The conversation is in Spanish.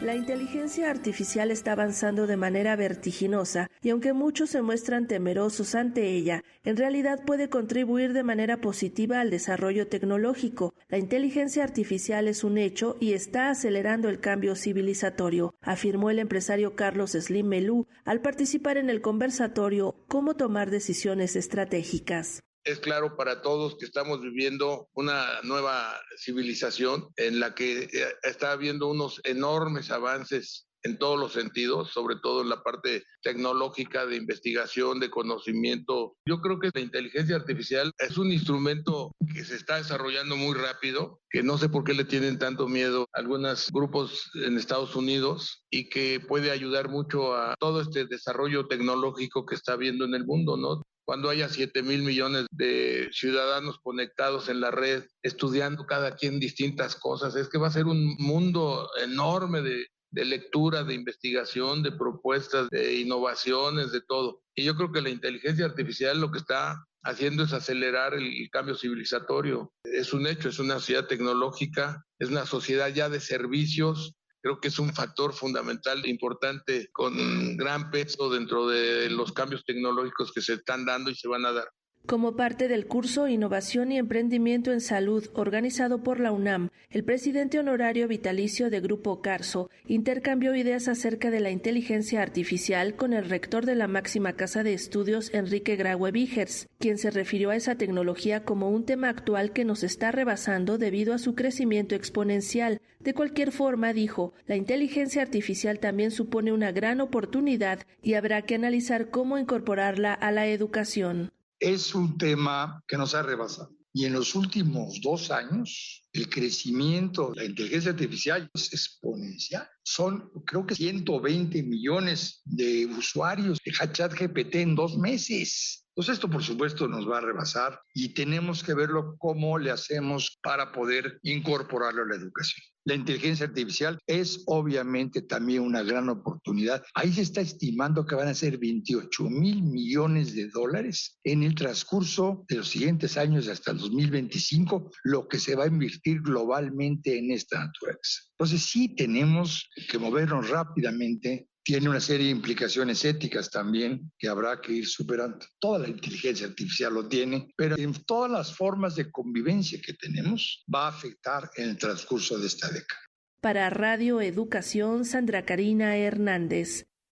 La inteligencia artificial está avanzando de manera vertiginosa y aunque muchos se muestran temerosos ante ella, en realidad puede contribuir de manera positiva al desarrollo tecnológico. La inteligencia artificial es un hecho y está acelerando el cambio civilizatorio, afirmó el empresario Carlos Slim Melú al participar en el conversatorio Cómo tomar decisiones estratégicas. Es claro para todos que estamos viviendo una nueva civilización en la que eh, está habiendo unos enormes avances en todos los sentidos, sobre todo en la parte tecnológica, de investigación, de conocimiento. Yo creo que la inteligencia artificial es un instrumento que se está desarrollando muy rápido, que no sé por qué le tienen tanto miedo algunos grupos en Estados Unidos y que puede ayudar mucho a todo este desarrollo tecnológico que está habiendo en el mundo, ¿no? Cuando haya 7 mil millones de ciudadanos conectados en la red, estudiando cada quien distintas cosas, es que va a ser un mundo enorme de, de lectura, de investigación, de propuestas, de innovaciones, de todo. Y yo creo que la inteligencia artificial lo que está haciendo es acelerar el, cambio civilizatorio. Es un hecho, es una sociedad tecnológica, es una sociedad ya de servicios. Creo que es un factor fundamental, importante, con gran peso dentro de los cambios tecnológicos que se están dando y se van a dar. Como parte del curso Innovación y Emprendimiento en Salud organizado por la UNAM, el presidente honorario vitalicio de Grupo Carso intercambió ideas acerca de la inteligencia artificial con el rector de la máxima casa de estudios, Enrique Graue Vigers, quien se refirió a esa tecnología como un tema actual que nos está rebasando debido a su crecimiento exponencial. De cualquier forma, dijo, la inteligencia artificial también supone una gran oportunidad y habrá que analizar cómo incorporarla a la educación es un tema que nos ha rebasado. Y en los últimos dos años, el crecimiento de la inteligencia artificial es exponencial. Son, creo que 120 millones de usuarios de ChatGPT en dos meses. Entonces esto por supuesto nos va a rebasar y tenemos que verlo cómo le hacemos para poder incorporarlo a la educación. La inteligencia artificial es obviamente también una gran oportunidad. Ahí se está estimando que van a ser 28 mil millones de dólares en el transcurso de los siguientes años hasta el 2025, lo que se va a invertir globalmente en esta naturaleza. Entonces sí tenemos que movernos rápidamente tiene una serie de implicaciones éticas también que habrá que ir superando. Toda la inteligencia artificial lo tiene, pero en todas las formas de convivencia que tenemos va a afectar en el transcurso de esta década. Para Radio Educación, Sandra Karina Hernández.